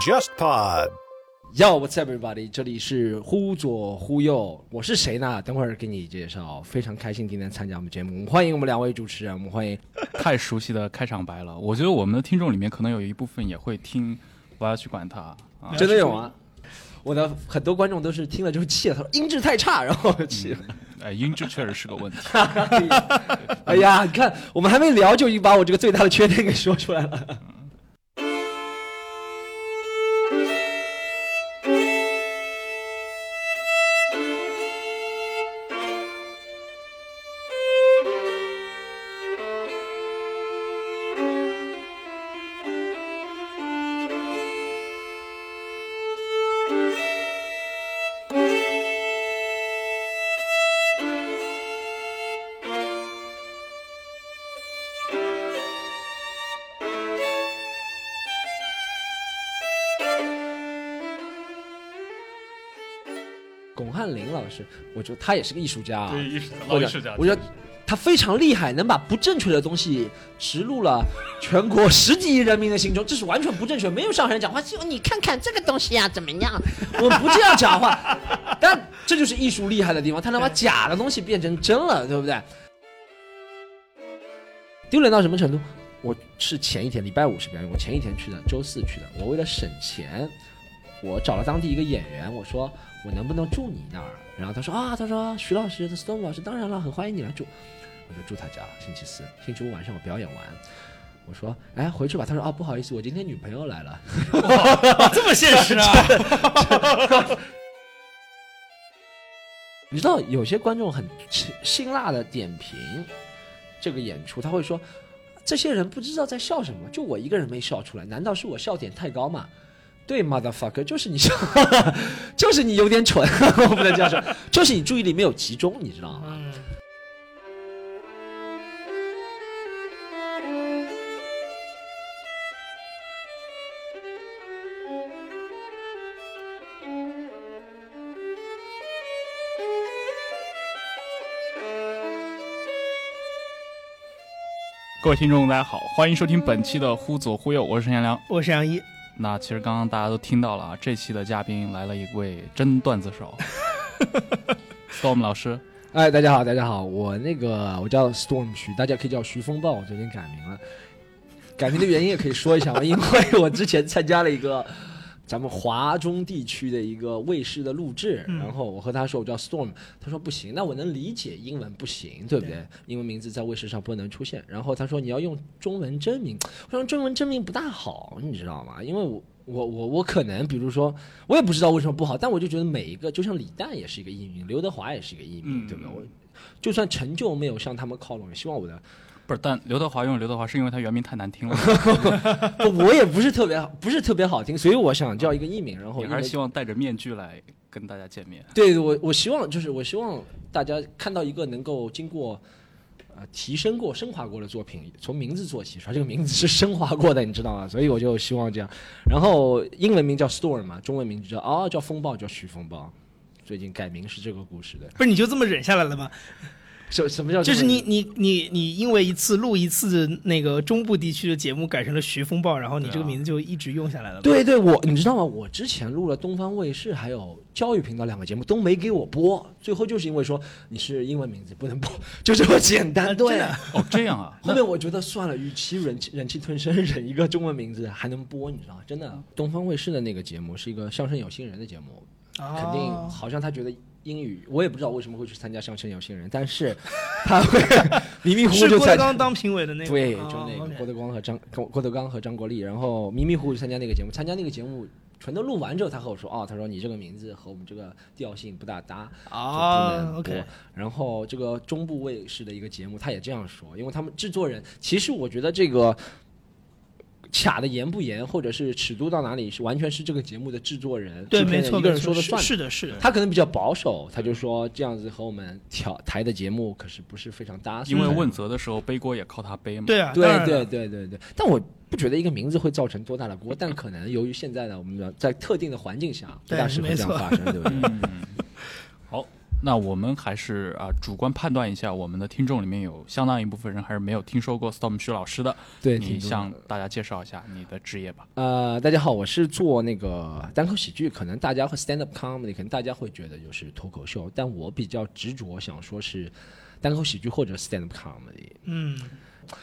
JustPod。Yo, what's up, everybody？这里是忽左忽右，我是谁呢？等会儿给你介绍。非常开心今天参加我们节目，欢迎我们两位主持人，我们欢迎太熟悉的开场白了。我觉得我们的听众里面可能有一部分也会听，我要去管他啊。真的有吗？我的很多观众都是听了之后气了，他说音质太差，然后气了。哎，音质确实是个问题。哎呀，你看我们还没聊，就已经把我这个最大的缺点给说出来了。我觉得他也是个艺术家啊。艺术我觉得我觉得他非常厉害，能把不正确的东西植入了全国十几亿人民的心中，这是完全不正确，没有上海人讲话，就你看看这个东西呀、怎么样？我们不这样讲话，但这就是艺术厉害的地方，他能把假的东西变成真了，对不对？丢脸到什么程度？我是前一天礼拜五是表演，我前一天去的，周四去的。我为了省钱，我找了当地一个演员，我说我能不能住你那儿？然后他说啊，他说徐老师，他 Stone 老师，当然了，很欢迎你来住。我就住他家，星期四、星期五晚上我表演完，我说哎回去吧。他说啊不好意思，我今天女朋友来了。这么现实啊！你知道有些观众很辛辛辣的点评这个演出，他会说这些人不知道在笑什么，就我一个人没笑出来，难道是我笑点太高吗？对，motherfucker，就是你笑，就是你有点蠢，我不能这样说，就是你注意力没有集中，你知道吗？嗯，各位听众，大家好，欢迎收听本期的《忽左忽右》，我是陈彦良。我是杨一，那其实刚刚大家都听到了啊，这期的嘉宾来了一位真段子手，Storm 老师。哎，大家好，大家好，我那个我叫 Storm 徐，大家可以叫徐风暴，我最近改名了。改名的原因也可以说一下嘛，因为我之前参加了一个咱们华中地区的一个卫视的录制，嗯然后我和他说我叫 Storm，他说不行，那我能理解英文不行，对不对？英文名字在卫视上不能出现，然后他说你要用中文真名，我说中文真名不大好，你知道吗？因为我。我我我可能，比如说，我也不知道为什么不好，但我就觉得每一个，就像李诞也是一个艺名，刘德华也是一个艺名，嗯对不对？我就算成就没有向他们靠拢，也希望我的不是，但刘德华用刘德华是因为他原名太难听了，我也不是特别好，不是特别好听，所以我想叫一个艺名，然后你还是希望戴着面具来跟大家见面。对我我希望就是我希望大家看到一个能够经过呃提升过、升华过的作品，从名字做起，说这个名字是升华过的，你知道吗？所以我就希望这样。然后英文名叫 Storm 嘛，中文名就叫哦叫风暴，叫徐风暴。最近改名是这个故事的，不是你就这么忍下来了吗？什什么叫就是你你你你因为一次录一次那个中部地区的节目改成了徐风暴，然后你这个名字就一直用下来了吗。对对，我你知道吗？我之前录了东方卫视还有教育频道两个节目都没给我播，最后就是因为说你是英文名字不能播，就这么简单。对哦，这样啊，后面我觉得算了，与其忍气忍气吞声忍一个中文名字还能播，你知道吗？真的，东方卫视的那个节目是一个相声有新人的节目，哦肯定好像他觉得英语，我也不知道为什么会去参加相声有新人，但是 他会迷迷糊糊是就参加。郭德纲当评委的那个，对，哦就那个郭德纲和张郭郭德纲和张国立，然后迷迷糊糊参加那个节目，参加那个节目全都录完之后，他和我说，哦，他说你这个名字和我们这个调性不大搭，啊。，OK，然后这个中部卫视的一个节目，他也这样说，因为他们制作人，其实我觉得这个卡的严不严，或者是尺度到哪里，是完全是这个节目的制作人、对，制片人没错，一个人说了算。是是的，是的，他可能比较保守，他就说这样子和我们调台的节目可是不是非常搭。因为问责的时候背锅也靠他背嘛。对啊，对对对对对，但我不觉得一个名字会造成多大的锅，但可能由于现在的我们的在特定的环境下，不大适合对没错这样发生，对不对？那我们还是啊、主观判断一下，我们的听众里面有相当一部分人还是没有听说过 Storm 徐老师的。对你向大家介绍一下你的职业吧。呃，大家好，我是做那个单口喜剧，可能大家会 stand up comedy，可能大家会觉得就是脱口秀，但我比较执着想说是单口喜剧或者 stand up comedy。嗯，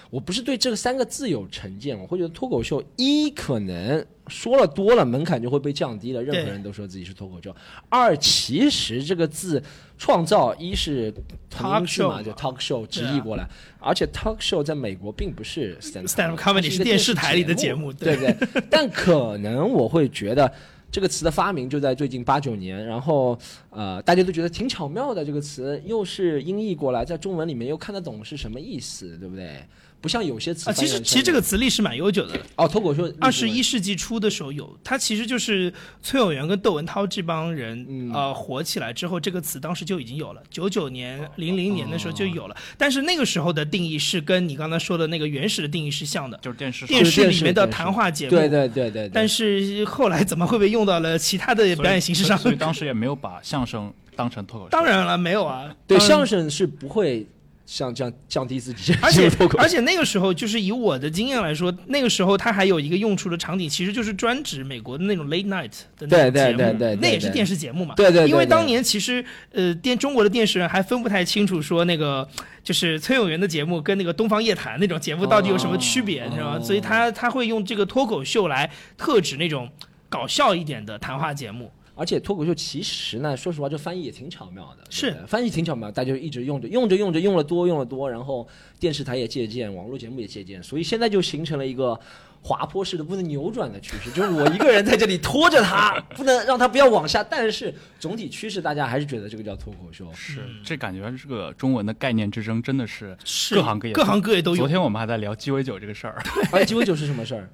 我不是对这个三个字有成见，我会觉得脱口秀一可能说了多了，门槛就会被降低了，任何人都说自己是脱口秀。二，其实这个字创造一是同音字 Talk 嘛，show 就嘛 talk show 直译过来，而且 talk show 在美国并不是 stand up 个是电视台里的节节目对不对？但可能我会觉得。这个词的发明就在最近八九年，然后呃，大家都觉得挺巧妙的。这个词又是音译过来，在中文里面又看得懂是什么意思，对不对？不像有些词啊，其实其实这个词历史蛮悠久的，哦，脱口秀二十一世纪初的时候有，它其实就是崔永元跟窦文涛这帮人、嗯。呃火起来之后，这个词当时就已经有了，九九年、零零年的时候就有了，但是那个时候的定义是跟你刚才说的那个原始的定义是像的，就是电视。电视里面的谈话节目，对对对对，但是后来怎么会被用到了其他的表演形式上？所以当时也没有把相声当成脱口秀。当然了，没有啊，对相声是不会像这样降低自己而且而且那个时候，就是以我的经验来说，那个时候它还有一个用处的场景，其实就是专指美国的那种 late night 的那对种节目，对对对对那也是电视节目嘛。对对因为当年其实呃电中国的电视人还分不太清楚，说那个就是崔永元的节目跟那个东方夜谭那种节目到底有什么区别，你知道吗？哦所以他他会用这个脱口秀来特指那种搞笑一点的谈话节目。而且脱口秀其实呢，说实话，这翻译也挺巧妙的，是翻译挺巧妙，大家就一直用着，用着用着用了多，用了多，然后电视台也借鉴，网络节目也借鉴，所以现在就形成了一个滑坡式的不能扭转的趋势，就是我一个人在这里拖着它，不能让它不要往下，但是总体趋势大家还是觉得这个叫脱口秀。是，这感觉这个中文的概念之争真的是是各行各业各行各业都有昨天我们还在聊鸡尾酒这个事儿，而且鸡尾酒是什么事儿？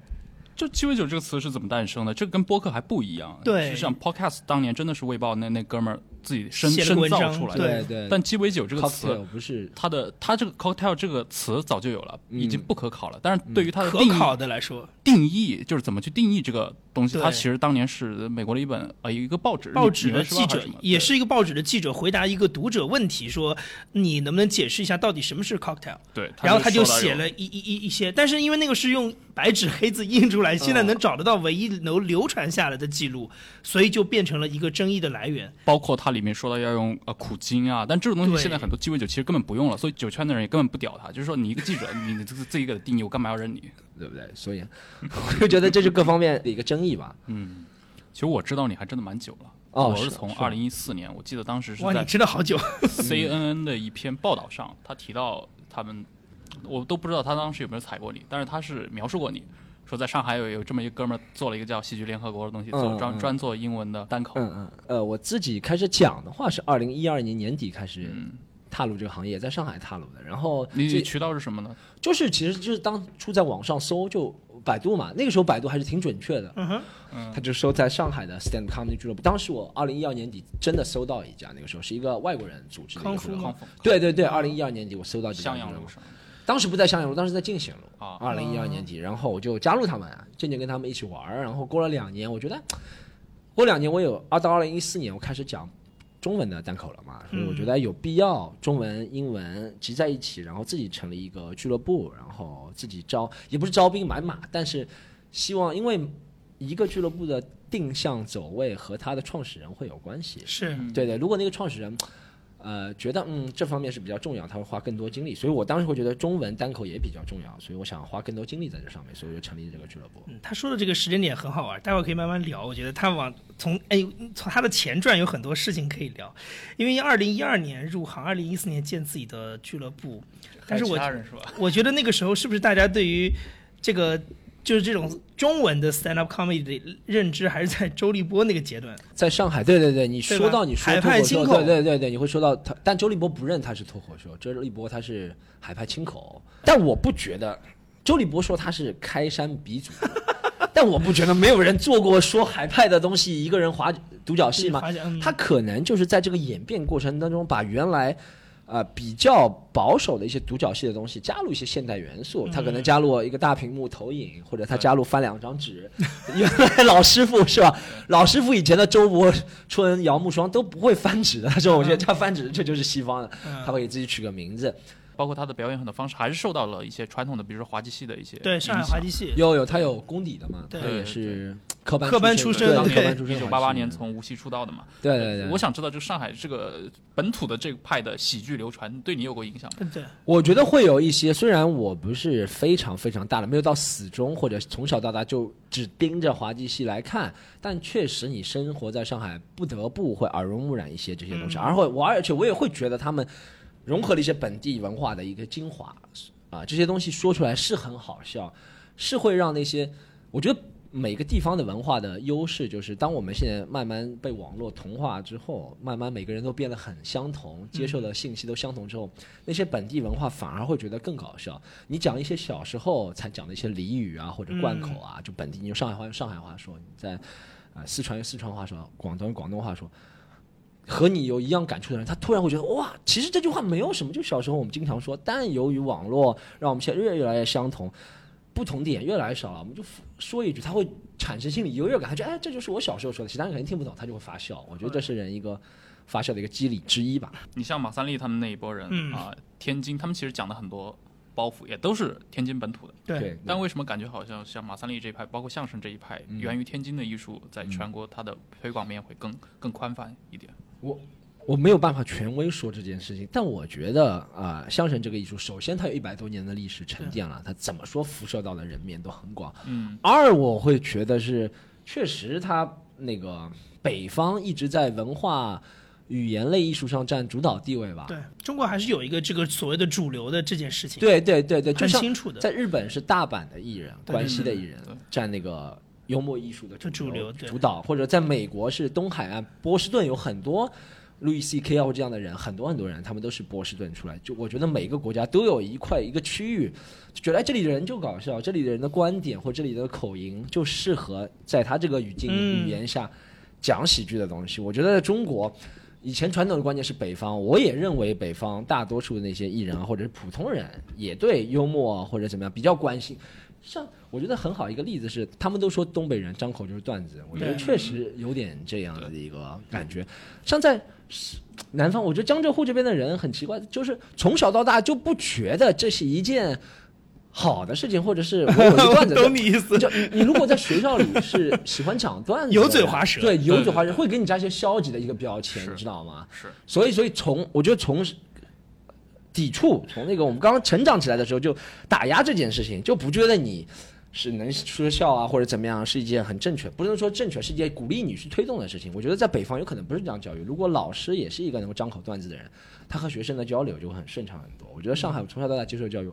就鸡尾酒这个词是怎么诞生的？这跟播客还不一样。对实际上 podcast 当年真的是卫报那那哥们儿自己深深写了个文章造出来的。对对但鸡尾酒这个词不是它的它这个 cocktail 这个词早就有了，嗯已经不可考了。但是对于它的定义、可考的来说，定义，就是怎么去定义这个东西，对它其实当年是美国的一本呃一个报纸，报纸的记者也是一个报纸的记者回答一个读者问题，说你能不能解释一下到底什么是 cocktail？对，然后他就写了一一一一些，但是因为那个是用白纸黑字印出来，现在能找得到唯一能流传下来的记录，所以就变成了一个争议的来源。包括它里面说到要用呃苦精啊，但这种东西现在很多鸡尾酒其实根本不用了，所以酒圈的人也根本不屌他，就是说你一个记者，你你自自己给的定义，我干嘛要认你？对不对？所以我就觉得这是各方面的一个争议吧。嗯，其实我知道你还真的蛮久了。哦是是我是从二零一四年，我记得当时是哇，你在知道好久，CNN 的一篇报道上，他提到他们，我都不知道他当时有没有踩过你，但是他是描述过你，说在上海有有这么一个哥们儿做了一个叫戏剧联合国的东西，做专专做英文的单口。嗯嗯，呃，我自己开始讲的话是二零一二年年底开始嗯踏入这个行业，在上海踏入的。然后你这渠道是什么呢？就是其实就是当初在网上搜，就百度嘛，那个时候百度还是挺准确的。嗯哼，他就搜在上海的 stand comedy 俱乐部。当时我二零一二年底真的搜到一家，那个时候是一个外国人组织的一康复吗个俱乐部。对对对，二零一二年底我搜到这家襄俱乐部阳路上。当时不在襄阳路，当时在进贤路。啊，二零一二年底，然后我就加入他们，渐渐跟他们一起玩儿。然后过了两年，我觉得 过两年我有啊，到二零一四年我开始讲中文的单口了嘛，所以我觉得有必要中文、英文集在一起，然后自己成立一个俱乐部，然后自己招也不是招兵买马，但是希望因为一个俱乐部的定向走位和他的创始人会有关系。是嗯对对，如果那个创始人，呃，觉得嗯这方面是比较重要，他会花更多精力，所以我当时会觉得中文单口也比较重要，所以我想花更多精力在这上面，所以我就成立这个俱乐部。嗯他说的这个时间点很好玩，待会儿可以慢慢聊。我觉得他往从哎从他的前传有很多事情可以聊，因为二零一二年入行，二零一四年建自己的俱乐部，但是我是吧？我觉得那个时候是不是大家对于这个就是这种中文的 stand up comedy 的认知还是在周立波那个阶段？在上海，对对对，你说到你说海脱口秀，派清口对对对对，你会说到他，但周立波不认他是脱口秀，周立波他是海派清口，但我不觉得，周立波说他是开山鼻祖，但我不觉得没有人做过说海派的东西，一个人划独角戏吗？他可能就是在这个演变过程当中，把原来呃比较保守的一些独角戏的东西，加入一些现代元素，他可能加入一个大屏幕投影，或者他加入翻两张纸。原来老师傅是吧？老师傅以前的周伯春、姚慕双都不会翻纸的，他说我觉得他翻纸这就是西方的，他会给自己取个名字。包括他的表演很多方式还是受到了一些传统的，比如说滑稽戏的一些对上海滑稽戏，有有他有功底的嘛，对。他也是科班科班出身科班出身，一九八八年从无锡出道的嘛。对对对，我想知道，就上海这个本土的这个派的喜剧流传，对你有过影响吗？对，我觉得会有一些，虽然我不是非常非常大的，没有到死忠或者从小到大就只盯着滑稽戏来看，但确实你生活在上海，不得不会耳濡目染一些这些东西，而会我而且我也会觉得他们融合了一些本地文化的一个精华啊，这些东西说出来是很好笑，是会让那些我觉得。每个地方的文化的优势就是，当我们现在慢慢被网络同化之后，慢慢每个人都变得很相同，接受的信息都相同之后，那些本地文化反而会觉得更搞笑。你讲一些小时候才讲的一些俚语啊，或者贯口啊，就本地你用上海话用上海话说，你在啊、四川用四川话说，广东用广东话说，和你有一样感触的人，他突然会觉得哇，其实这句话没有什么，就小时候我们经常说，但由于网络让我们现在越越来越相同。不同点越来越少了，我们就说一句，他会产生心理优越感，他觉得哎，这就是我小时候说的，其他人肯定听不懂，他就会发笑。我觉得这是人一个发笑的一个机理之一吧。你像马三立他们那一波人嗯啊，天津他们其实讲的很多包袱也都是天津本土的，对对，但为什么感觉好像像马三立这一派，包括相声这一派，嗯源于天津的艺术，在全国它的推广面会更更宽泛一点？我我没有办法权威说这件事情，但我觉得啊、相声这个艺术，首先它有一百多年的历史沉淀了，它怎么说辐射到的人面都很广。嗯，二，我会觉得是确实它那个北方一直在文化、语言类艺术上占主导地位吧。对中国还是有一个这个所谓的主流的这件事情，对对对对，很清楚的。在日本是大阪的艺人，关西的艺人占那个幽默艺术的就主流主导，或者在美国是东海岸波士顿有很多路易 C K 啊或这样的人，很多很多人，他们都是波士顿出来。就我觉得每个国家都有一块一个区域，就觉得哎这里的人就搞笑，这里的人的观点或这里的口音就适合在他这个语境、嗯语言下讲喜剧的东西。我觉得在中国。以前传统的观念是北方，我也认为北方大多数的那些艺人啊，或者是普通人，也对幽默啊或者怎么样比较关心。像我觉得很好一个例子是，他们都说东北人张口就是段子，我觉得确实有点这样的一个感觉。像在南方，我觉得江浙沪这边的人很奇怪，就是从小到大就不觉得这是一件好的事情，或者是我有一段子。懂你意思。就你你如果在学校里是喜欢讲段子，油嘴滑舌对油嘴滑舌会给你加一些消极的一个标签，你知道吗？是所以，所以从我觉得从抵触，从那个我们刚刚成长起来的时候就打压这件事情，就不觉得你是能说笑啊或者怎么样是一件很正确，不能说正确，是一件鼓励你去推动的事情。我觉得在北方有可能不是这样教育，如果老师也是一个能够张口段子的人，他和学生的交流就会很顺畅很多。我觉得上海我从小到大接受教育。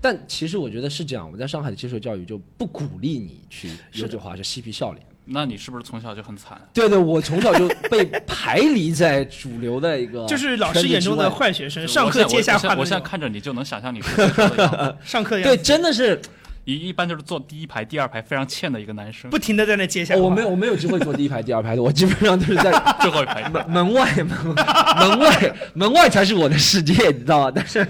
但其实我觉得是这样，我在上海的接受教育就不鼓励你去油嘴滑舌、嬉皮笑脸。那你是不是从小就很惨？对对，我从小就被排离在主流的一个，就是老师眼中的坏学生，上课接下我现在我话的那种。现在看着你就能想象你是说 的样子。对，上课的样子真的是一一般就是坐第一排、第二排非常欠的一个男生，不停的在那接下我没有我没有机会坐第一排、第二排的，我基本上都是在最后一排。门门外门门外门外才是我的世界，你知道吗？但是。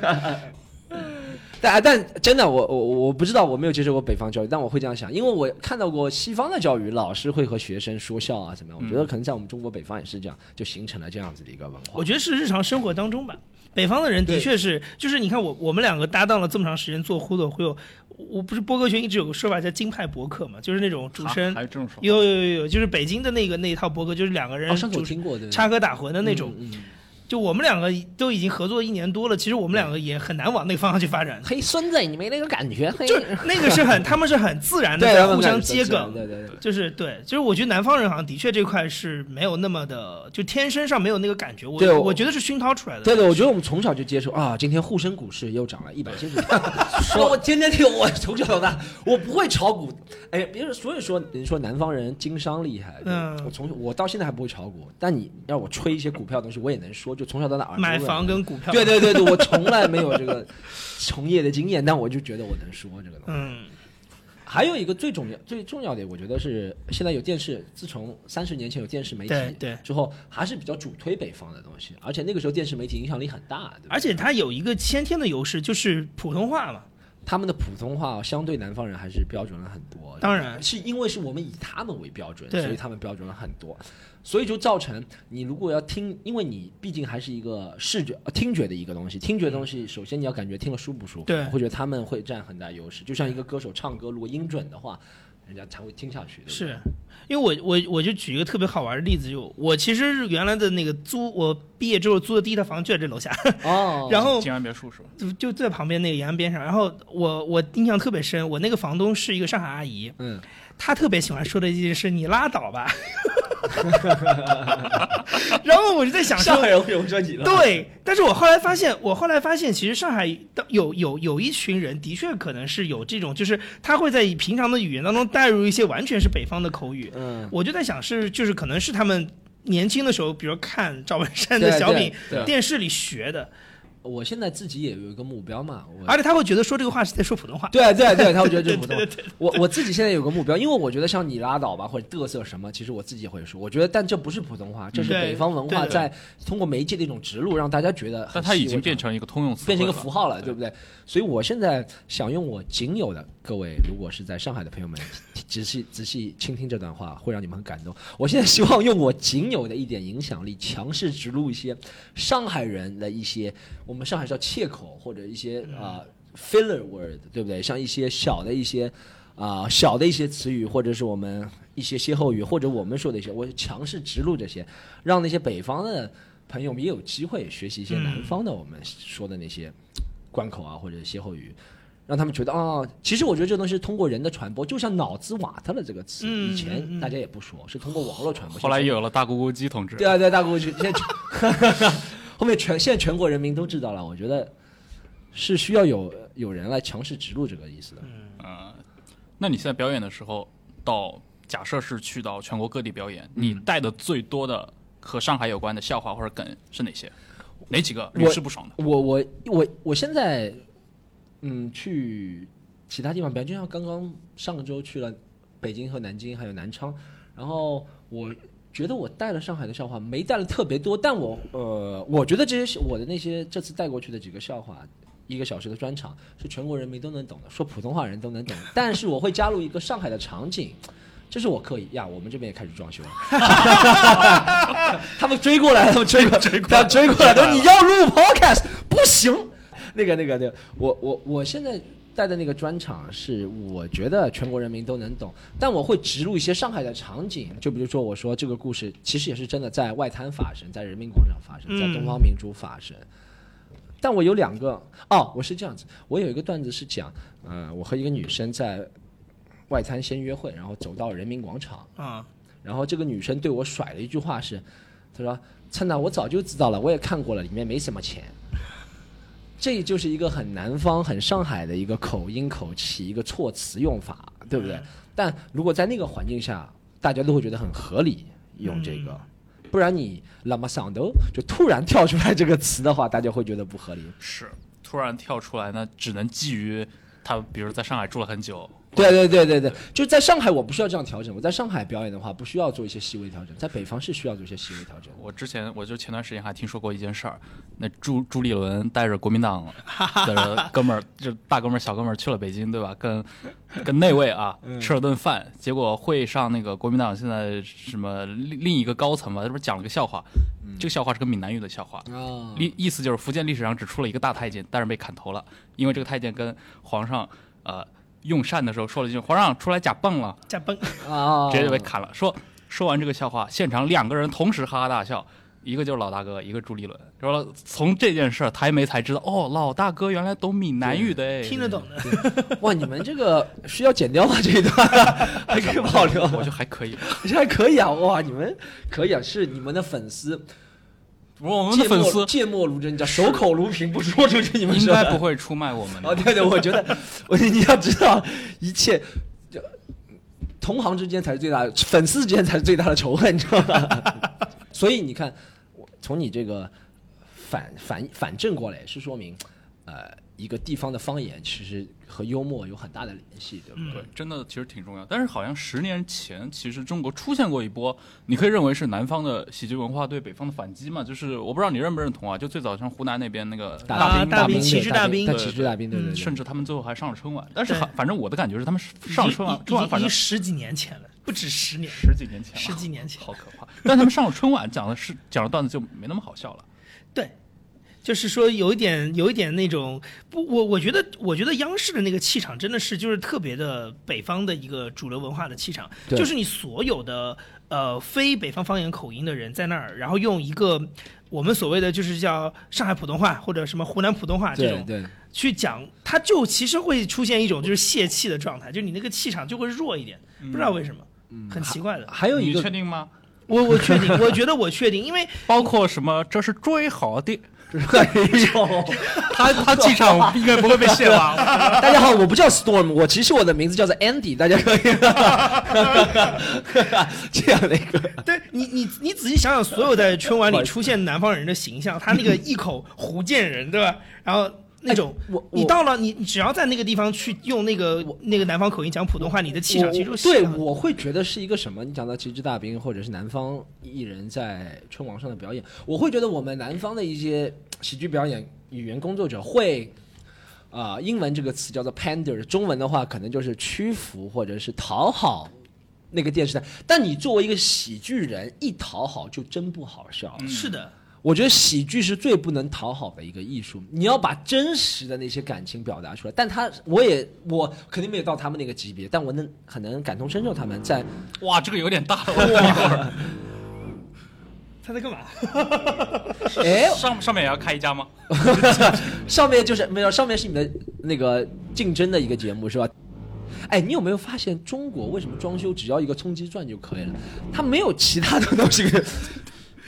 但但真的，我我我不知道，我没有接受过北方教育，但我会这样想，因为我看到过西方的教育，老师会和学生说笑啊，怎么样？我觉得可能在我们中国北方也是这样，就形成了这样子的一个文化我。觉得是日常生活当中吧。北方的人的确是，就是你看我我们两个搭档了这么长时间做忽悠忽悠，我不是播客圈一直有个说法叫金派博客嘛，就是那种主持人有这种？有有有有，就是北京的那个那一套博客，就是两个人哦，上次主听过的插科打诨的那种。嗯嗯就我们两个都已经合作一年多了，其实我们两个也很难往那个方向去发展。嘿，孙子，你没那个感觉？嘿，就那个是很，他们是很自然的，在互相接梗，对对对。就是对，就是我觉得南方人好像的确这块是没有那么的，就天生上没有那个感觉。我对我我觉得是熏陶出来的。对对，我觉得我们从小就接受啊，今天沪深股市又涨了一百七十。说我天天听，我从小到大我不会炒股，哎，别人所以说人说南方人经商厉害，嗯我从我到现在还不会炒股，但你让我吹一些股票的东西，我也能说，就从小到大耳濡买房跟股票，对对对对，我从来没有这个从业的经验，但我就觉得我能说这个东西。嗯，还有一个最重要、最重要的，我觉得是现在有电视，自从三十年前有电视媒体之后，还是比较主推北方的东西，而且那个时候电视媒体影响力很大？而且它有一个先天的优势，就是普通话嘛。他们的普通话相对南方人还是标准了很多。当然是因为是我们以他们为标准，所以他们标准了很多，所以就造成你如果要听，因为你毕竟还是一个视觉、呃听觉的一个东西，听觉的东西，首先你要感觉听了舒不舒服，会觉得他们会占很大优势。就像一个歌手唱歌，如果音准的话，人家才会听下去。对对是因为我我我就举一个特别好玩的例子，就我其实原来的那个租，我毕业之后租的第一套房就在这楼下，哦，然后静安别墅是吧？就就在旁边那个延安边上。然后我我印象特别深，我那个房东是一个上海阿姨，嗯，她特别喜欢说的一件事，你拉倒吧。然后我就在想说上，海人会有这你了，对，但是我后来发现，我后来发现，其实上海的有有有一群人，的确可能是有这种，就是他会在平常的语言当中带入一些完全是北方的口语。嗯，我就在想是，就是可能是他们年轻的时候，比如看赵本山的小品电视里学的，我现在自己也有一个目标嘛，我而且他会觉得说这个话是在说普通话。对对对，他会觉得这是普通话。我我自己现在有个目标，因为我觉得像你拉倒吧，或者嘚瑟什么，其实我自己也会说。我觉得，但这不是普通话，这是北方文化在通过媒介的一种植入，让大家觉得它已经变成一个通用词变成一，个符号了，对不对？所以我现在想用我仅有的各位，如果是在上海的朋友们，仔细仔细倾听这段话，会让你们很感动。我现在希望用我仅有的一点影响力，强势植入一些上海人的一些我们上海叫切口或者一些啊、filler word，对不对？像一些小的一些。啊、小的一些词语，或者是我们一些歇后语，或者我们说的一些，我强势植入这些，让那些北方的朋友们也有机会学习一些南方的我们说的那些关口啊或者歇后语，让他们觉得啊、其实我觉得这东西是通过人的传播，就像脑子瓦特了这个词，嗯以前大家也不说，是通过网络传播。后来又有了大咕咕鸡同志，对啊对大咕咕鸡，现在 后面全现在全国人民都知道了，我觉得是需要有有人来强势植入这个意思的。嗯，那你现在表演的时候，到假设是去到全国各地表演，你带的最多的和上海有关的笑话或者梗是哪些？哪几个屡试不爽的？我我我我现在嗯去其他地方比方，就像刚刚上个周去了北京和南京还有南昌，然后我觉得我带了上海的笑话，没带了特别多，但我呃我觉得这些我的那些这次带过去的几个笑话。一个小时的专场是全国人民都能懂的，说普通话人都能懂。但是我会加入一个上海的场景，这是我刻意呀。我们这边也开始装修了，他们追过来，他们追过来，追过来，追过来，他说你要录 podcast 不行。那个、那个、那个，我我我现在带的那个专场是我觉得全国人民都能懂，但我会植入一些上海的场景，就比如说我说这个故事其实也是真的在外滩发生，在人民广场发生，在嗯东方明珠发生。但我有两个哦，我是这样子，我有一个段子是讲，呃，我和一个女生在外滩先约会，然后走到人民广场，啊，然后这个女生对我甩了一句话是，她说：“灿娜，我早就知道了，我也看过了，里面没什么钱。”这就是一个很南方、很上海的一个口音、口气、一个措辞用法，对不对？但如果在那个环境下，大家都会觉得很合理用这个，不然你拉玛桑都就突然跳出来这个词的话，大家会觉得不合理。是突然跳出来呢，只能基于他，比如在上海住了很久，对对对对对，就在上海我不需要这样调整，我在上海表演的话不需要做一些细微调整，在北方是需要做一些细微调整。我之前我就前段时间还听说过一件事儿，那朱朱立伦带着国民党的 哥们儿，就大哥们儿小哥们儿去了北京，对吧？跟跟那位啊 吃了顿饭，结果会上那个国民党现在什么另另一个高层嘛，他不是讲了个笑话，这个笑话是个闽南语的笑话，啊意意思就是福建历史上只出了一个大太监，但是被砍头了，因为这个太监跟皇上呃用膳的时候说了一句“皇上出来假蹦了”，假蹦，啊，直接就被砍了。说说完这个笑话，现场两个人同时哈哈大笑，一个就是老大哥，一个朱立伦。说了从这件事儿，台媒才知道，哦，老大哥原来懂闽南语的哎，听得懂的。哇，你们这个需要剪掉吗？这一段还可以保留，我觉得还可以我觉得还可以啊！哇，你们可以啊，是你们的粉丝，我们的粉丝芥末如针，叫守口如瓶，不说出去，你们说应该不。会出卖我们哦，的。对对，我觉得，我你要知道，一切就同行之间才是最大的，粉丝之间才是最大的仇恨，你知道吗？所以你看，我从你这个反反反正过来，是说明，呃，一个地方的方言其实和幽默有很大的联系，对不对？对，真的其实挺重要。但是好像十年前，其实中国出现过一波，你可以认为是南方的喜剧文化对北方的反击嘛？就是我不知道你认不认同啊？就最早像湖南那边那个大兵，大骑士大大兵大对骑士大兵，对对对，甚至他们最后还上了春晚。但是反反正我的感觉是，他们上了春晚，已春晚反正经已经十几年前了，不止十年，十几年前了，十几年前。好可怕。但他们上了春晚，讲的是讲的段子就没那么好笑了。对，就是说有一点有一点那种不，我我觉得我觉得央视的那个气场真的是就是特别的北方的一个主流文化的气场，对就是你所有的呃非北方方言口音的人在那儿，然后用一个我们所谓的就是叫上海普通话或者什么湖南普通话这种对对，去讲，他就其实会出现一种就是泄气的状态，就你那个气场就会弱一点，不知道为什么，很奇怪的。还有一个你确定吗？我我确定，我觉得我确定，因为 包括什么？这是最好的。哎呦，他他气场 应该不会被卸吧？大家好，我不叫 Storm，我其实我的名字叫做 Andy，大家可以这样的一个。对你，你你仔细想想，所有在春晚里出现南方人的形象，他那个一口福建人，对吧？然后那种，哎我你到了你，你只要在那个地方去用那个那个南方口音讲普通话，你的气场其实对，我会觉得是一个什么？你讲到旗帜大兵或者是南方艺人在春晚上的表演，我会觉得我们南方的一些喜剧表演语言工作者会。啊、英文这个词叫做 pander，中文的话可能就是屈服或者是讨好那个电视台。但你作为一个喜剧人，一讨好就真不好笑了。是的，我觉得喜剧是最不能讨好的一个艺术，你要把真实的那些感情表达出来。但他，我也我肯定没有到他们那个级别，但我能很能感同身受他们在哇，这个有点大了，我一会儿。他在干嘛？哎上上面也要开一家吗？上面就是没有上面是你们那个竞争的一个节目是吧？哎，你有没有发现中国为什么装修只要一个冲击钻就可以了？它没有其他的东西。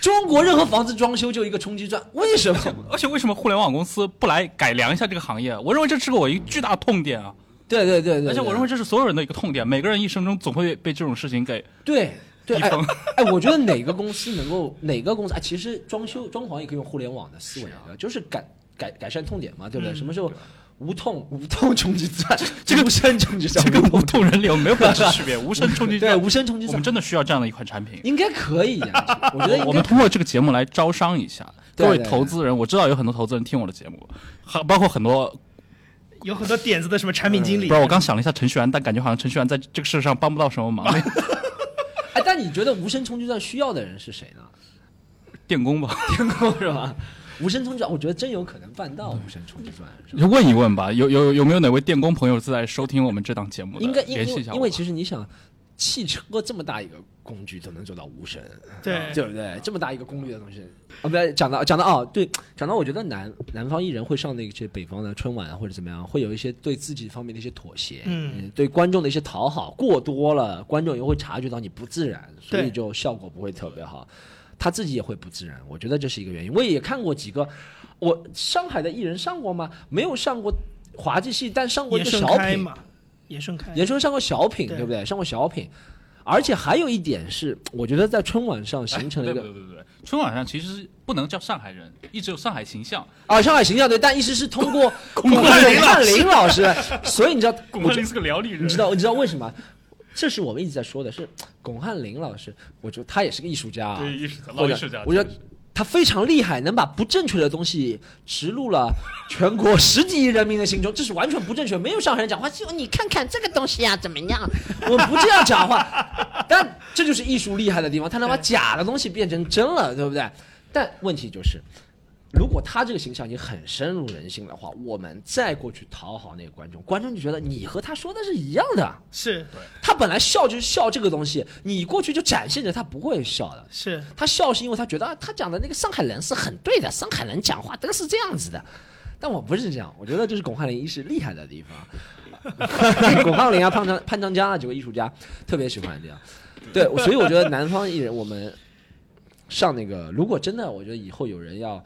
中国任何房子装修就一个冲击钻，为什么？而且为什么互联网公司不来改良一下这个行业？我认为这是个我一个巨大痛点啊！对对对对，而且我认为这是所有人的一个痛点，每个人一生中总会被这种事情给对对，哎 哎，我觉得哪个公司能够哪个公司哎，其实装修装潢也可以用互联网的思维，啊？就是改改改善痛点嘛，对不对？嗯什么时候无痛无痛冲击钻，这个 无声冲击钻，这个无痛人流没有本质区别，无声冲击对无声冲击钻我们真的需要这样的一款产品。应该可以呀、我觉得我们通过这个节目来招商一下各位投资人，我知道有很多投资人听我的节目，还包括很多，有很多点子的什么产品经理，不是我刚想了一下程序员，但感觉好像程序员在这个事上帮不到什么忙。哎，但你觉得无声冲击钻需要的人是谁呢？电工吧，电工是吧？无声冲击钻，我觉得真有可能办到。无声冲击钻，就问一问吧，有有有没有哪位电工朋友是在收听我们这档节目的？应该因为联系一下因为其实你想，汽车这么大一个工具都能做到无声，对。对不对？这么大一个功率的东西，啊，不要讲到讲到哦，对，讲到我觉得南南方艺人会上那些北方的春晚或者怎么样，会有一些对自己方面的一些妥协，嗯。对观众的一些讨好，过多了，观众又会察觉到你不自然，所以就效果不会特别好。他自己也会不自然，我觉得这是一个原因。我也看过几个，我上海的艺人上过吗？没有上过滑稽戏，但上过一个小品，开嘛，野盛开，严春上过小品，对对不对？上过小品，而且还有一点是，我觉得在春晚上形成了一个哎对对对对，春晚上其实不能叫上海人，一直有上海形象。啊，上海形象对，但一直是通过巩汉林老师，所以你知道，我汉林是个辽宁人，你知道你知道为什么？这是我们一直在说的，是 巩汉林老师，我觉得他也是个艺术家啊，对艺术家或者老艺术家我觉得他非常厉害，能把不正确的东西植入了全国十几亿人民的心中，这是完全不正确。没有上海人讲话，就你看看这个东西啊，怎么样？我们不这样讲话，但这就是艺术厉害的地方，他能把假的东西变成真了，对不对？但问题就是。如果他这个形象已经很深入人心的话，我们再过去讨好那个观众，观众就觉得你和他说的是一样的。是他本来笑就是笑这个东西，你过去就展现着他不会笑的。是，他笑是因为他觉得啊，他讲的那个上海人是很对的，上海人讲话都是这样子的。但我不是这样，我觉得这是巩汉林一是厉害的地方。巩汉林啊，潘长潘长江啊几个艺术家特别喜欢这样。对，所以我觉得南方艺人我们上那个，如果真的，我觉得以后有人要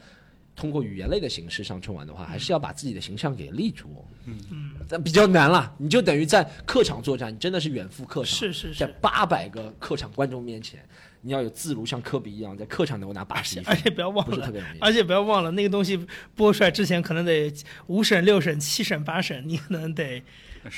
通过语言类的形式上春晚的话，还是要把自己的形象给立住。嗯嗯但比较难了，你就等于在客场作战，你真的是远赴客场，是是是在，八百个客场观众面前，你要有自如，像科比一样在客场能够拿八十一分，而且不要忘了不是特。别容易。而且不要忘了，那个东西播出来之前，可能得五审、六审、七审、八审，你可能得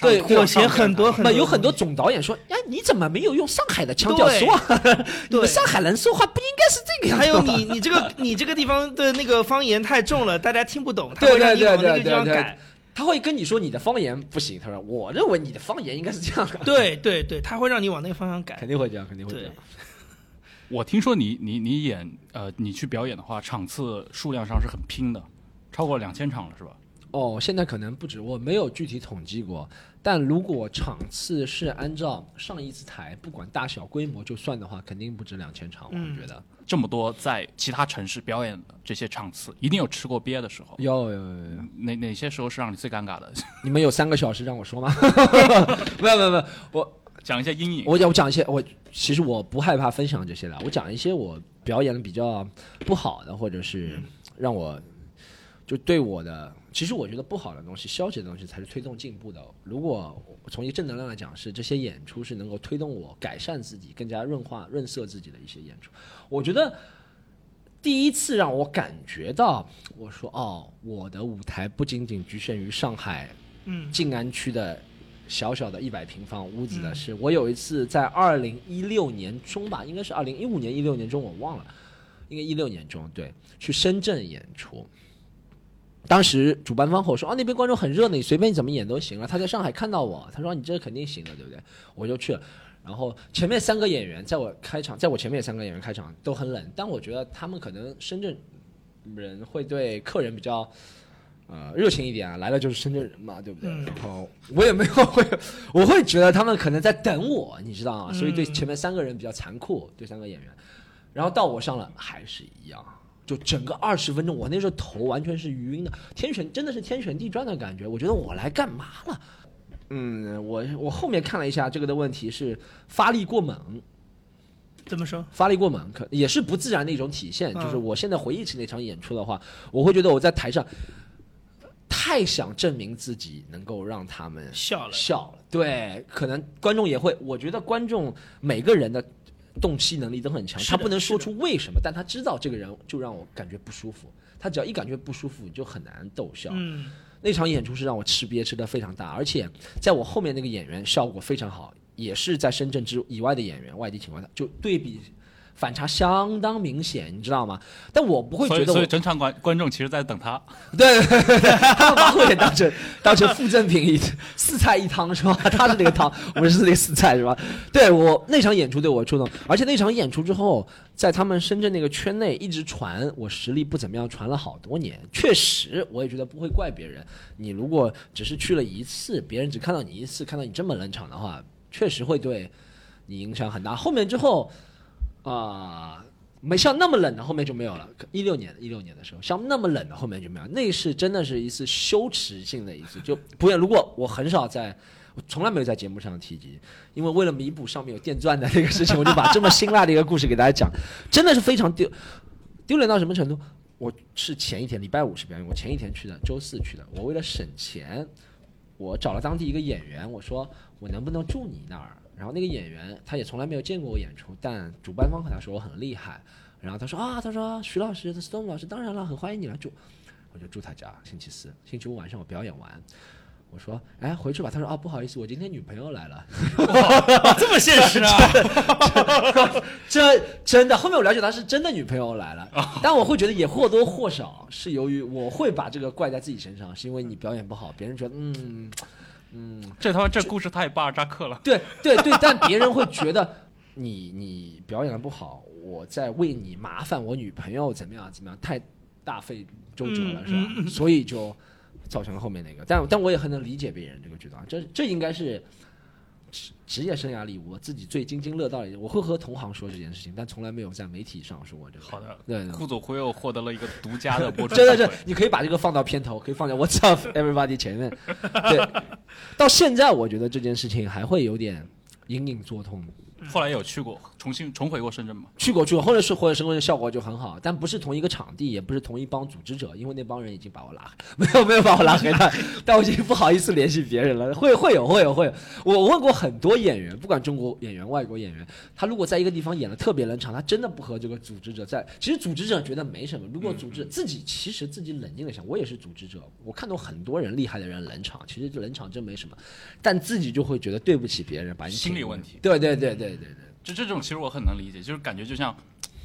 对上妥协很多很多有很多总导演说：“哎，你怎么没有用上海的腔调对说话？你们对上海人说话不应该是这个样子还有你你这个你这个地方的那个方言太重了，大家听不懂，他对会让你对对往那个地对对对方改。他会跟你说你的方言不行，他说我认为你的方言应该是这样的，对对对，他会让你往那个方向改肯。定会这样，肯定会这样。，我听说你你你演呃你去表演的话，场次数量上是很拼的，超过两千场了是吧？哦，现在可能不止，我没有具体统计过。但如果场次是按照上一次台不管大小规模就算的话，肯定不止两千场。嗯我觉得这么多在其他城市表演的这些场次，一定有吃过鳖的时候。有有有有，哪哪些时候是让你最尴尬的？你们有三个小时让我说吗？没有没有没有，我讲一些阴影。我讲我讲一些，我其实我不害怕分享这些的，我讲一些我表演的比较不好的，或者是让我就对我的，其实我觉得不好的东西、消极的东西才是推动进步的。如果从一个正能量来讲，是这些演出是能够推动我改善自己、更加润化、润色自己的一些演出。我觉得第一次让我感觉到，我说哦，我的舞台不仅仅局限于上海嗯静安区的小小的一百平方屋子的嗯是，我有一次在二零一六年中吧，应该是二零一五年、一六年中，我忘了，应该一六年中，对，去深圳演出。当时主办方和我说：“啊，那边观众很热闹，你随便怎么演都行了。”他在上海看到我，他说：“你这肯定行的，对不对？”我就去了。然后前面三个演员在我开场，在我前面三个演员开场都很冷，但我觉得他们可能深圳人会对客人比较呃热情一点啊，来了就是深圳人嘛，对不对？嗯然后我也没有会，我会觉得他们可能在等我，你知道吗？所以对嗯前面三个人比较残酷，对三个演员。然后到我上了还是一样，就整个二十分钟，我那时候头完全是晕的，天旋真的是天旋地转的感觉。我觉得我来干嘛了？嗯，我我后面看了一下这个的问题是发力过猛，怎么说？发力过猛，可也是不自然的一种体现。嗯就是我现在回忆起那场演出的话，我会觉得我在台上太想证明自己，能够让他们笑了笑了。对，可能观众也会，我觉得观众每个人的洞悉能力都很强，他不能说出为什么，但他知道这个人就让我感觉不舒服。他只要一感觉不舒服，你就很难逗笑。嗯，那场演出是让我吃瘪吃的非常大，而且在我后面那个演员效果非常好，也是在深圳之以外的演员，外地请过来，就对比反差相当明显，你知道吗？但我不会觉得我所以整场观观众其实在等他。对 对对对，他们把我也当成当成附赠品一四菜一汤是吧？他是那个汤，我们是那个四菜是吧？对我那场演出对我触动，而且那场演出之后，在他们深圳那个圈内一直传我实力不怎么样，传了好多年。确实，我也觉得不会怪别人。你如果只是去了一次，别人只看到你一次，看到你这么冷场的话，确实会对你影响很大。后面之后啊。没像那么冷的后面就没有了。一六年一六年的时候，像那么冷的后面就没有。那是真的是一次羞耻性的一次，就不要。如果我很少在，我从来没有在节目上提及，因为为了弥补上面有电钻的这个事情，我就把这么辛辣的一个故事给大家讲，真的是非常丢丢脸到什么程度？我是前一天礼拜五是表演，我前一天去的，周四去的。我为了省钱，我找了当地一个演员，我说我能不能住你那儿？然后那个演员他也从来没有见过我演出，但主办方和他说我很厉害，然后他说啊，他说徐老师，他 Stone 老师，当然了，很欢迎你来住，我就住他家。星期四、星期五晚上我表演完，我说哎回去吧，他说啊不好意思，我今天女朋友来了。这么现实啊？这真的，后面我了解他是真的女朋友来了，但我会觉得也或多或少是由于我会把这个怪在自己身上，是因为你表演不好，别人觉得嗯嗯，这他妈这故事太巴尔扎克了。对对对，但别人会觉得你你表演的不好，我在为你麻烦我女朋友怎么样怎么样，太大费周折了，嗯是吧？所以就造成了后面那个。但但我也很能理解别人这个举动，这这应该是职职业生涯里我自己最津津乐道的。我会和同行说这件事情，但从来没有在媒体上说过这个。好的，对对顾左忽右获得了一个独家的播 出真的是，你可以把这个放到片头，可以放在 What's Up Everybody 前面。对，到现在我觉得这件事情还会有点隐隐作痛。后来有去过，重新重回过深圳吗。去过去过，后来是或者生活的效果就很好，但不是同一个场地，也不是同一帮组织者，因为那帮人已经把我拉黑，没有没有把我拉黑了，但我已经不好意思联系别人了。会会有会有会有，我我问过很多演员，不管中国演员、外国演员，他如果在一个地方演的特别冷场，他真的不和这个组织者在，其实组织者觉得没什么，如果组织自己其实自己冷静的想，我也是组织者，我看到很多人厉害的人冷场，其实冷场真没什么，但自己就会觉得对不起别人，把你心理问题。对对对对对对。这这种其实我很能理解，就是感觉就像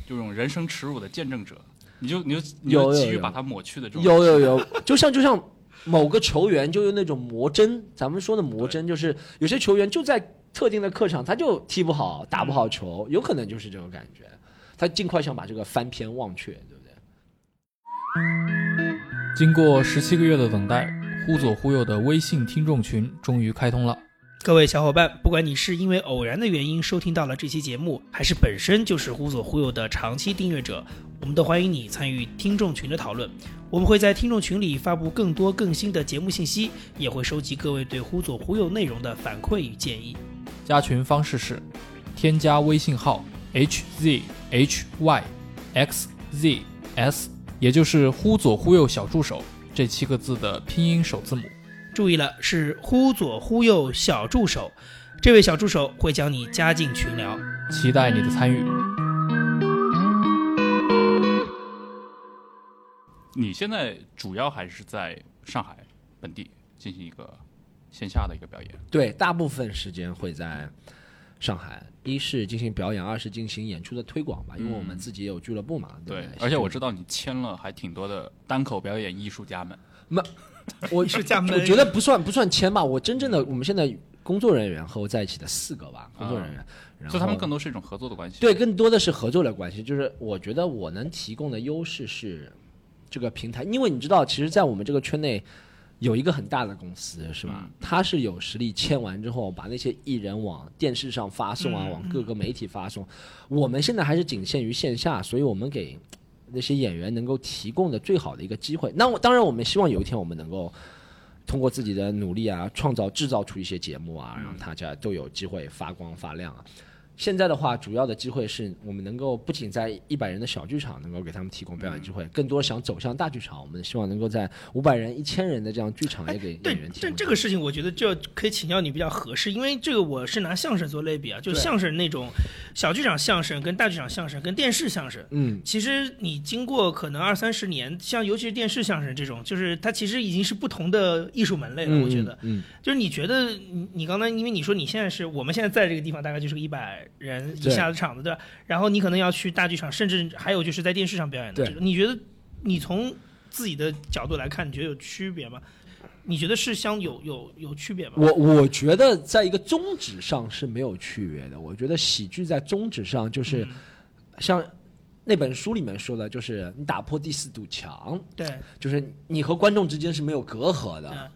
这种人生耻辱的见证者，你就你就你有有有就急于把它抹去的这种。有有有，就像就像某个球员就用那种魔针，咱们说的魔针就是有些球员就在特定的客场他就踢不好、打不好球，有可能就是这种感觉，他尽快想把这个翻篇忘却，对不对？经过十七个月的等待，忽左忽右的微信听众群终于开通了。各位小伙伴，不管你是因为偶然的原因收听到了这期节目，还是本身就是忽左忽右的长期订阅者，我们都欢迎你参与听众群的讨论。我们会在听众群里发布更多更新的节目信息，也会收集各位对忽左忽右内容的反馈与建议。加群方式是添加微信号 h z h y x z s，也就是忽左忽右小助手这七个字的拼音首字母。注意了，是忽左忽右小助手，这位小助手会将你加进群聊。期待你的参与。你现在主要还是在上海本地进行一个线下的一个表演。对，大部分时间会在上海，一是进行表演，二是进行演出的推广吧，因为我们自己也有俱乐部嘛，对对？而且我知道你签了还挺多的单口表演艺术家们。我艺术家们我觉得不算不算签吧，我真正的我们现在工作人员和我在一起的四个吧，工作人员，所以他们更多是一种合作的关系。对，更多的是合作的关系。就是我觉得我能提供的优势是这个平台，因为你知道，其实，在我们这个圈内有一个很大的公司，是吧？他是有实力签完之后，把那些艺人往电视上发送啊，嗯往各个媒体发送。我们现在还是仅限于线下，所以我们给那些演员能够提供的最好的一个机会。那我当然，我们希望有一天我们能够。通过自己的努力啊，创造制造出一些节目啊，让大家都有机会发光发亮啊。现在的话，主要的机会是我们能够不仅在一百人的小剧场能够给他们提供表演机会，更多想走向大剧场，我们希望能够在五百人、一千人的这样剧场也给对演员，提供。但这个事情我觉得就可以请教你比较合适，因为这个我是拿相声做类比啊，就相声那种小剧场相声跟大剧场相声跟电视相声，嗯，其实你经过可能二三十年，像尤其是电视相声这种，就是它其实已经是不同的艺术门类了。嗯我觉得，嗯，就是你觉得你你刚才因为你说你现在是我们现在在这个地方大概就是个一百人一下子场子，对吧？然后你可能要去大剧场，甚至还有就是在电视上表演的你觉得你从自己的角度来看，你觉得有区别吗？你觉得是相有有有区别吗？我我觉得在一个宗旨上是没有区别的。我觉得喜剧在宗旨上就是嗯像那本书里面说的，就是你打破第四堵墙，对，就是你和观众之间是没有隔阂的。嗯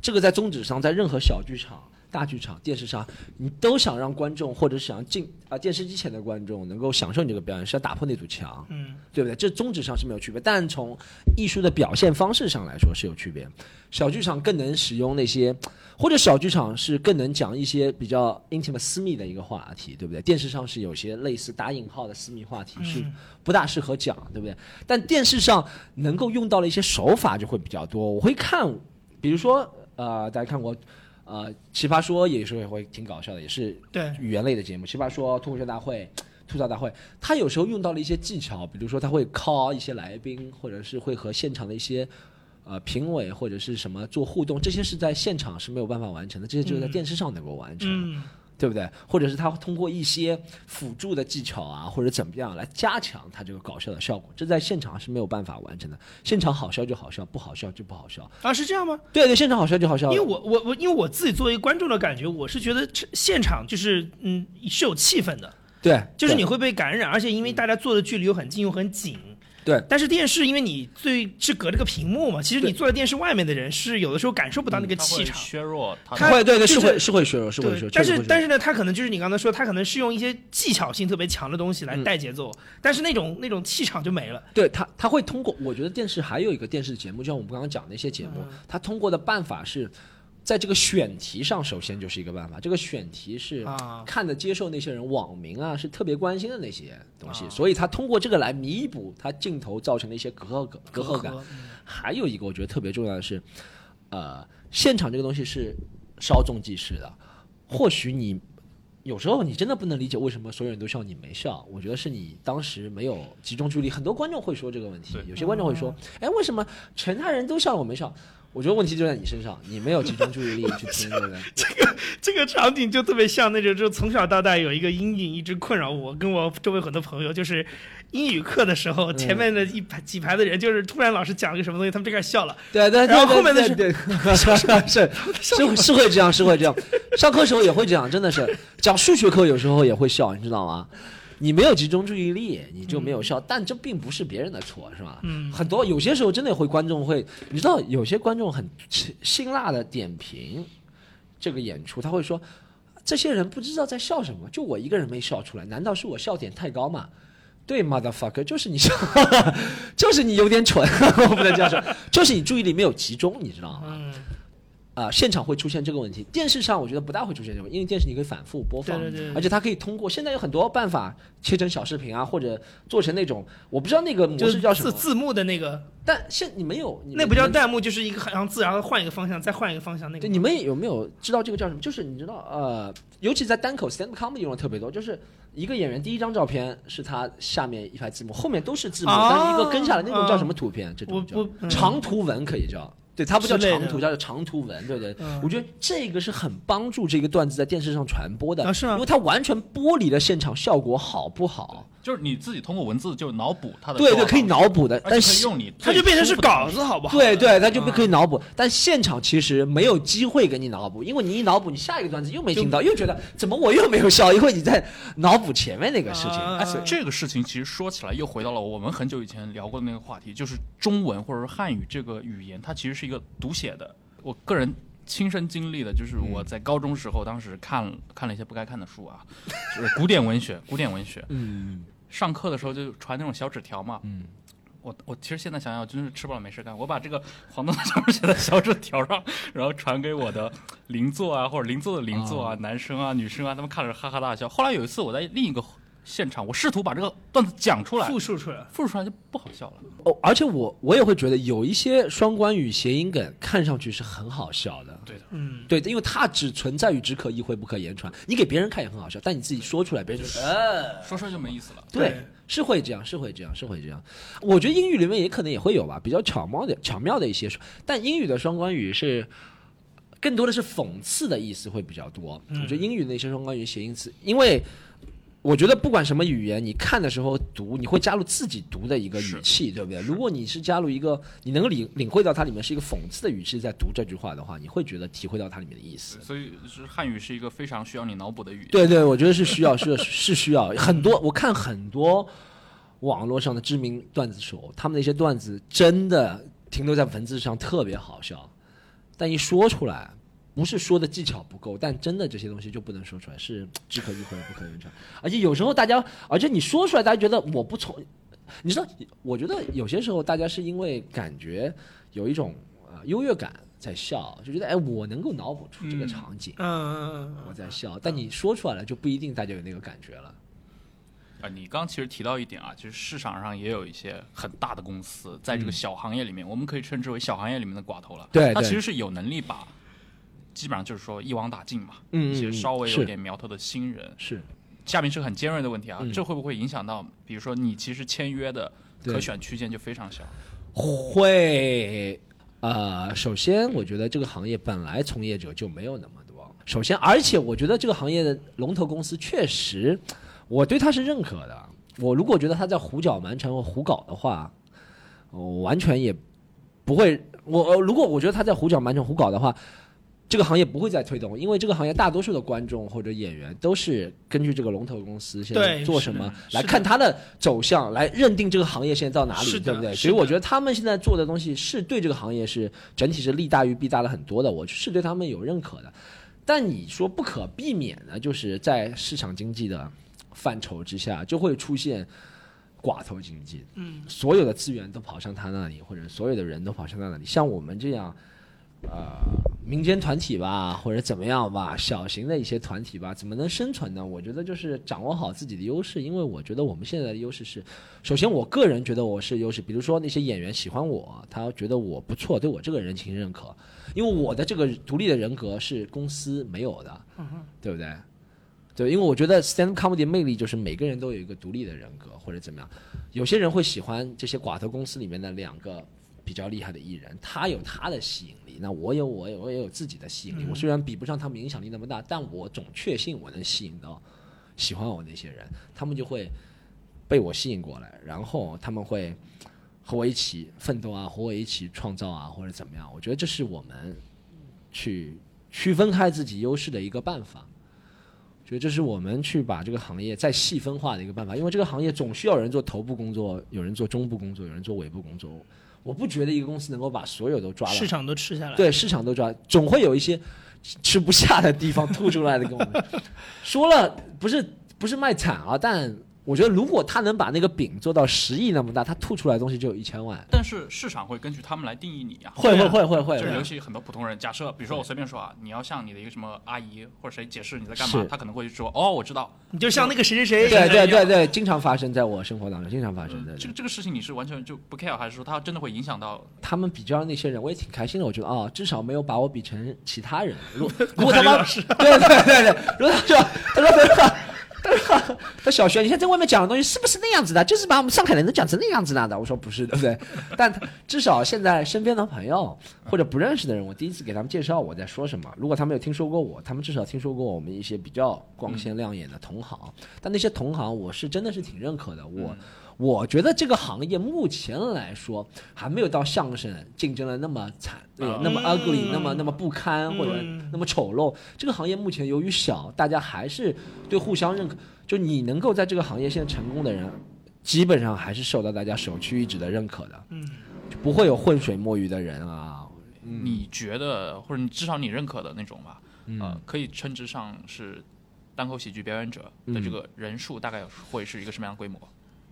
这个在宗旨上，在任何小剧场、大剧场、电视上，你都想让观众或者是想进啊、电视机前的观众能够享受你这个表演，是要打破那堵墙，嗯对不对？这宗旨上是没有区别，但从艺术的表现方式上来说是有区别。小剧场更能使用那些，或者小剧场是更能讲一些比较 intimate 私密的一个话题，对不对？电视上是有些类似打引号的私密话题是嗯不大适合讲，对不对？但电视上能够用到的一些手法就会比较多。我会看，比如说呃，大家看过呃《奇葩说》，也是会挺搞笑的，也是对，语言类的节目，《奇葩说》、脱口秀大会、吐槽大会，他有时候用到了一些技巧，比如说他会 call 一些来宾，或者是会和现场的一些呃评委或者是什么做互动，这些是在现场是没有办法完成的，这些只有在嗯电视上能够完成。嗯对不对？或者是他通过一些辅助的技巧啊，或者怎么样来加强他这个搞笑的效果，这在现场是没有办法完成的。现场好笑就好笑，不好笑就不好笑。啊，是这样吗？对对，现场好笑就好笑。因为我我我，因为我自己作为观众的感觉，我是觉得现场就是嗯是有气氛的，对，对就是你会被感染，而且因为大家坐的距离又很近又很紧。对。但是电视，因为你最是隔着个屏幕嘛，其实你坐在电视外面的人是有的时候感受不到那个气场。削弱它它的会对对是是会是会削弱是会削弱，，但是确实会削弱。但是呢，他可能就是你刚才说，他可能是用一些技巧性特别强的东西来嗯。带节奏，但是那种那种气场就没了。对他，他会通过，我觉得电视还有一个电视节目，就像我们刚刚讲的那些节目，嗯。他通过的办法是在这个选题上，首先就是一个办法。这个选题是啊看的接受那些人，网民啊是特别关心的那些东西，啊所以他通过这个来弥补他镜头造成的一些隔阂隔阂感。嗯还有一个我觉得特别重要的是，呃，现场这个东西是稍纵即逝的，或许你。有时候你真的不能理解为什么所有人都笑你没笑，我觉得是你当时没有集中注意力。很多观众会说这个问题，有些观众会说：“哎，为什么全他人都笑我没笑？”我觉得问题就在你身上，你没有集中注意力去听，对不对？这个场景就特别像那种，就从小到大有一个阴影一直困扰我，跟我周围很多朋友，就是英语课的时候，前面的一排几排的人，就是突然老师讲了个什么东西，他们就开始笑了。对对对，然后后面的是是是是会这样，是会这样。上课时候也会这样，真的是讲数学课有时候也会笑，你知道吗？你没有集中注意力，你就没有笑，但这并不是别人的错，是吧？嗯很多有些时候真的会观众会，你知道有些观众很辛辛辣的点评这个演出，他会说这些人不知道在笑什么，就我一个人没笑出来，难道是我笑点太高吗？对，motherfucker，就是你笑，就是你有点蠢，我不能这样说，就是你注意力没有集中，你知道吗？嗯，啊、现场会出现这个问题，电视上我觉得不大会出现这种，因为电视你可以反复播放，对对对对而且它可以通过现在有很多办法切成小视频啊，或者做成那种我不知道那个模就是式叫什么，字字幕的那个，但现你们有那不叫弹幕，就是一个好像字，然后换一个方向，再换一个方向，那个对，你们有没有知道这个叫什么？就是你知道，呃，尤其在单口 stand comedy 用的特别多，就是一个演员第一张照片是他下面一排字幕，后面都是字幕，哦但是一个跟下来那种叫什么图片？这种叫长图文可以叫。对，它不叫长图，叫长图文，对对。嗯我觉得这个是很帮助这个段子在电视上传播的，啊是吗因为它完全剥离了现场效果好不好。就是你自己通过文字就脑补它的对对，可以脑补的，但是用你它就变成是稿子，好不好？对对，它就啊可以脑补，但现场其实没有机会给你脑补，因为你一脑补，你下一个段子又没听到，又觉得怎么我又没有笑，因为你在脑补前面那个事情。啊而且这个事情其实说起来又回到了我们很久以前聊过的那个话题，就是中文或者说汉语这个语言，它其实是一个读写的。我个人亲身经历的，就是我在高中时候，当时看看了一些不该看的书啊，就是古典文学，古典文学。嗯，上课的时候就传那种小纸条嘛。嗯。我我其实现在想想，真是吃饱了没事干。我把这个黄豆上面写在小纸条上，然后传给我的邻座啊，或者邻座的邻座啊，男生啊、女生啊，他们看着哈哈大笑。后来有一次我在另一个现场，我试图把这个段子讲出来，复述出来。复述出来就不好笑了。哦，而且我我也会觉得有一些双关语、谐音梗看上去是很好笑的。对的，嗯，对，因为它只存在于只可意会不可言传，你给别人看也很好笑，但你自己说出来，别人就呃，说出来就没意思了。对对，是会这样，是会这样，是会这样。我觉得英语里面也可能也会有吧，比较巧妙的巧妙的一些，但英语的双关语是更多的是讽刺的意思会比较多。我觉得英语那些双关语、谐音词，因为我觉得不管什么语言，你看的时候读，你会加入自己读的一个语气，对不对？如果你是加入一个你能领领会到它里面是一个讽刺的语气在读这句话的话，你会觉得体会到它里面的意思。所以是汉语是一个非常需要你脑补的语言。对对，我觉得是需要，是是需要很多。我看很多网络上的知名段子手，他们那些段子真的停留在文字上特别好笑，但一说出来，不是说的技巧不够，但真的这些东西就不能说出来，是 只可意会不可言传。而且有时候大家，而且你说出来，大家觉得我不从，你知道，我觉得有些时候大家是因为感觉有一种呃优越感在笑，就觉得哎，我能够脑补出这个嗯场景。嗯，我在笑，但你说出来了，就不一定大家有那个感觉了。啊，你刚其实提到一点啊，就是市场上也有一些很大的公司，在这个小行业里面，我们可以称之为小行业里面的寡头了。对对它其实是有能力把，基本上就是说一网打尽嘛。嗯一些嗯稍微有点苗头的新人，是，下面是个很尖锐的问题啊，嗯这会不会影响到，比如说你其实签约的可选区间就非常小？会，呃，首先我觉得这个行业本来从业者就没有那么多。首先，而且我觉得这个行业的龙头公司确实，我对他是认可的。我如果觉得他在胡搅蛮缠或胡搞的话，我完全也不会。我呃如果我觉得他在胡搅蛮缠、胡搞的话，这个行业不会再推动，因为这个行业大多数的观众或者演员都是根据这个龙头公司现在做什么来看它的走向，来认定这个行业现在到哪里，对不对？所以我觉得他们现在做的东西是对这个行业是整体是利大于弊大了很多的，我是对他们有认可的。但你说不可避免的，就是在市场经济的范畴之下，就会出现寡头经济。嗯，所有的资源都跑向他那里，或者所有的人都跑向他那里。像我们这样，呃，民间团体吧，或者怎么样吧，小型的一些团体吧，怎么能生存呢？我觉得就是掌握好自己的优势，因为我觉得我们现在的优势是，首先我个人觉得我是优势，比如说那些演员喜欢我，他觉得我不错，对我这个人情认可，因为我的这个独立的人格是公司没有的，对不对？对，因为我觉得 stand up comedy 的魅力就是每个人都有一个独立的人格或者怎么样，有些人会喜欢这些寡头公司里面的两个比较厉害的艺人，他有他的吸引力，那我有我有我也有自己的吸引力。我虽然比不上他们影响力那么大，但我总确信我能吸引到喜欢我那些人，他们就会被我吸引过来，然后他们会和我一起奋斗啊，和我一起创造啊，或者怎么样。我觉得这是我们去区分开自己优势的一个办法。觉得这是我们去把这个行业再细分化的一个办法，因为这个行业总需要有人做头部工作，有人做中部工作，有人做尾部工作。我不觉得一个公司能够把所有都抓了，市场都吃下来。对市场都抓，总会有一些吃不下的地方吐出来的跟我们说了，不是不是卖惨啊，但我觉得如果他能把那个饼做到十亿那么大，他吐出来的东西就有一千万。但是市场会根据他们来定义你啊、会会会会会，就是会尤其很多普通人，假设比如说我随便说啊，你要向你的一个什么阿姨或者谁解释你在干嘛是，他可能会说哦，我知道。你就像那个谁谁谁，对对对对，经常发生在我生活当中，经常发生的。这个这个事情你是完全就不 care，还是说他真的会影响到？他们比较那些人，我也挺开心的。我觉得啊，至少没有把我比成其他人。如果如果他妈对对对对，如果他说他说小学，你现在在外面讲的东西是不是那样子的？就是把我们上海人都讲成那样子了的。我说不是，对不对？但至少现在身边的朋友或者不认识的人，我第一次给他们介绍我在说什么。如果他们有听说过我，他们至少听说过我们一些比较光鲜亮眼的同行。但那些同行，我是真的是挺认可的。我。我觉得这个行业目前来说还没有到相声竞争的那么惨，那么 ugly，那么那么不堪或者那么丑陋。这个行业目前由于小，大家还是对互相认可。就你能够在这个行业现在成功的人，基本上还是受到大家首屈一指的认可的。嗯，就不会有浑水摸鱼的人啊。你觉得或者你至少你认可的那种吧，嗯呃，可以称之上是单口喜剧表演者的这个人数，大概会是一个什么样的规模？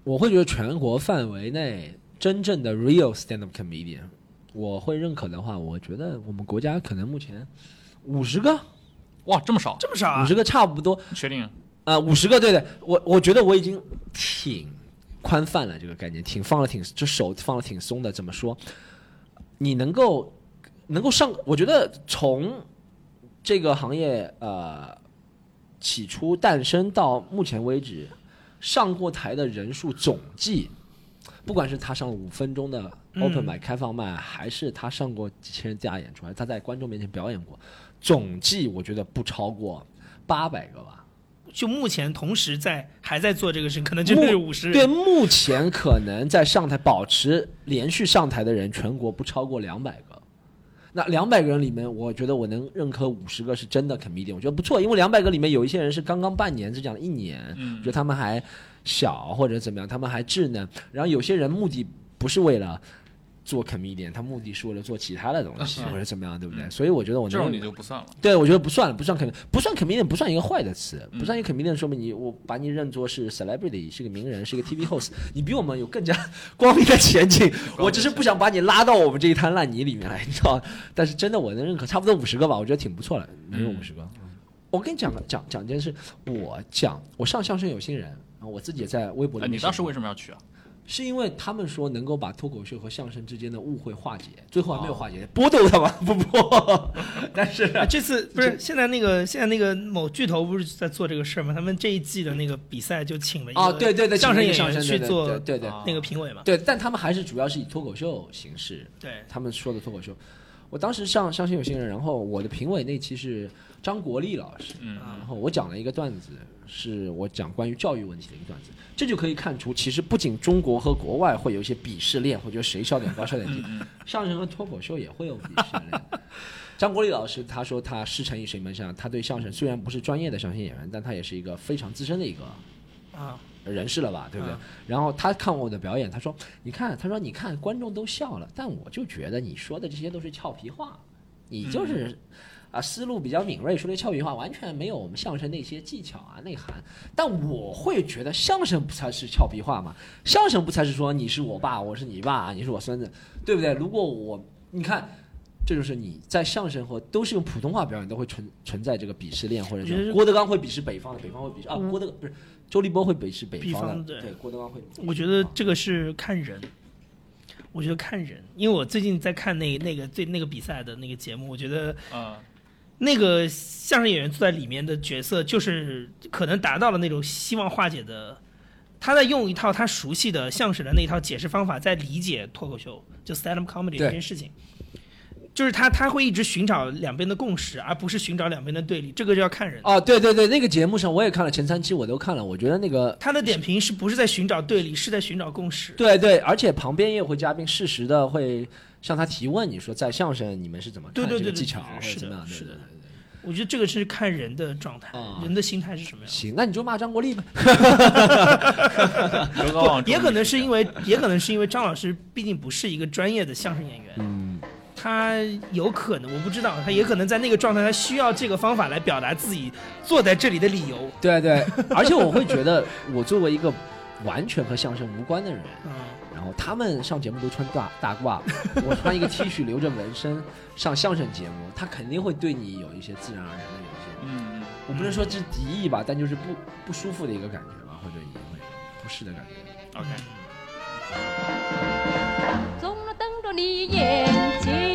我会觉得全国范围内真正的 real stand up comedian，我会认可的话，我觉得我们国家可能目前五十个，哇，这么少？这么少啊五十？个差不多。确定？呃，五十个，对对，我我觉得我已经挺宽泛了，这个概念挺放了挺，这手放了挺松的。怎么说？你能够能够上，我觉得从这个行业呃起初诞生到目前为止，上过台的人数总计，不管是他上了五分钟的 open 麦、开放麦，还是他上过几千人大演出，还是他在观众面前表演过，总计我觉得不超过八百个吧。就目前同时在还在做这个事，可能就是五十对，目前可能在上台保持连续上台的人，全国不超过两百个。那两百个人里面，我觉得我能认可五十个是真的 comedian，我觉得不错，因为两百个里面有一些人是刚刚半年，只讲了一年，嗯我觉得他们还小或者怎么样，他们还稚嫩。然后有些人目的不是为了做 comedian，他目的是为了做其他的东西、或者怎么样，对不对？所以我觉得我能这种你就不算了。对，我觉得不算了，不算 com 不算 comedian，不算一个坏的词，嗯不算一个 comedian，说明你我把你认作是 celebrity，是个名人，是一个 TV host，你比我们有更加 光明的前景。我只是不想把你拉到我们这一滩烂泥里面来，你知道吗？但是真的我能认可，差不多五十个吧，我觉得挺不错了，能有五十个。我跟你讲个讲讲件事，我讲我上相声有新人，然后我自己也在微博里。你当时为什么要去啊？是因为他们说能够把脱口秀和相声之间的误会化解，最后还没有化解，剥夺他吗？不播，但是啊，这次不是现在那个现在那个某巨头不是在做这个事儿吗？他们这一季的那个比赛就请了一个哦，对对对，相声演员去做对对那个评委嘛。对，但他们还是主要是以脱口秀形式，对，他们说的脱口秀。我当时上相信有新人，然后我的评委那期是张国立老师，嗯然后我讲了一个段子，是我讲关于教育问题的一个段子，这就可以看出，其实不仅中国和国外会有一些鄙视链，会觉得谁笑点高笑点低，相声和脱口秀也会有鄙视链。张国立老师他说他师承于谁门上，他对相声虽然不是专业的相声演员，但他也是一个非常资深的一个啊，人士了吧，对不对？啊然后他看我的表演，他说：“你看，他说你看，观众都笑了，但我就觉得你说的这些都是俏皮话，你就是啊、思路比较敏锐，说的俏皮话完全没有我们相声那些技巧啊内涵。但我会觉得相声不才是俏皮话嘛，相声不才是说你是我爸，我是你爸，你是我孙子，对不对？如果我你看。”这就是你在相声或都是用普通话表演都会存存在这个鄙视链，或者郭德纲会鄙视北方的，北方会鄙视啊，郭德不是周立波会鄙视北北方的，对对，郭德纲会。我觉得这个是看人，我觉得看人，因为我最近在看那那个最那个比赛的那个节目，我觉得嗯，那个相声演员坐在里面的角色，就是可能达到了那种希望化解的。他在用一套他熟悉的相声的那一套解释方法，在理解脱口秀，就 stand up comedy 这件事情。就是他他会一直寻找两边的共识，而不是寻找两边的对立。这个就要看人。哦，对对对，那个节目上我也看了前三期，我都看了，我觉得那个他的点评是不是在寻找对立，是在寻找共识？对对，而且旁边也会嘉宾适时的会向他提问，你说在相声你们是怎么看对对对对这个技巧是的或者怎么样？对是的我觉得这个是看人的状态，啊人的心态是什么样。行，那你就骂张国立呗。刘高往也可能是因为，也可能是因为张老师毕竟不是一个专业的相声演员，嗯，他有可能我不知道，他也可能在那个状态，他需要这个方法来表达自己坐在这里的理由。对对，而且我会觉得，我作为一个完全和相声无关的人，嗯，然后他们上节目都穿大大褂，我穿一个 T 恤留着纹身上相声节目，他肯定会对你有一些自然而然的有一些，嗯，我不能说是敌意吧，但就是不不舒服的一个感觉吧，或者你会不适的感觉。OK，总能瞪着你眼睛，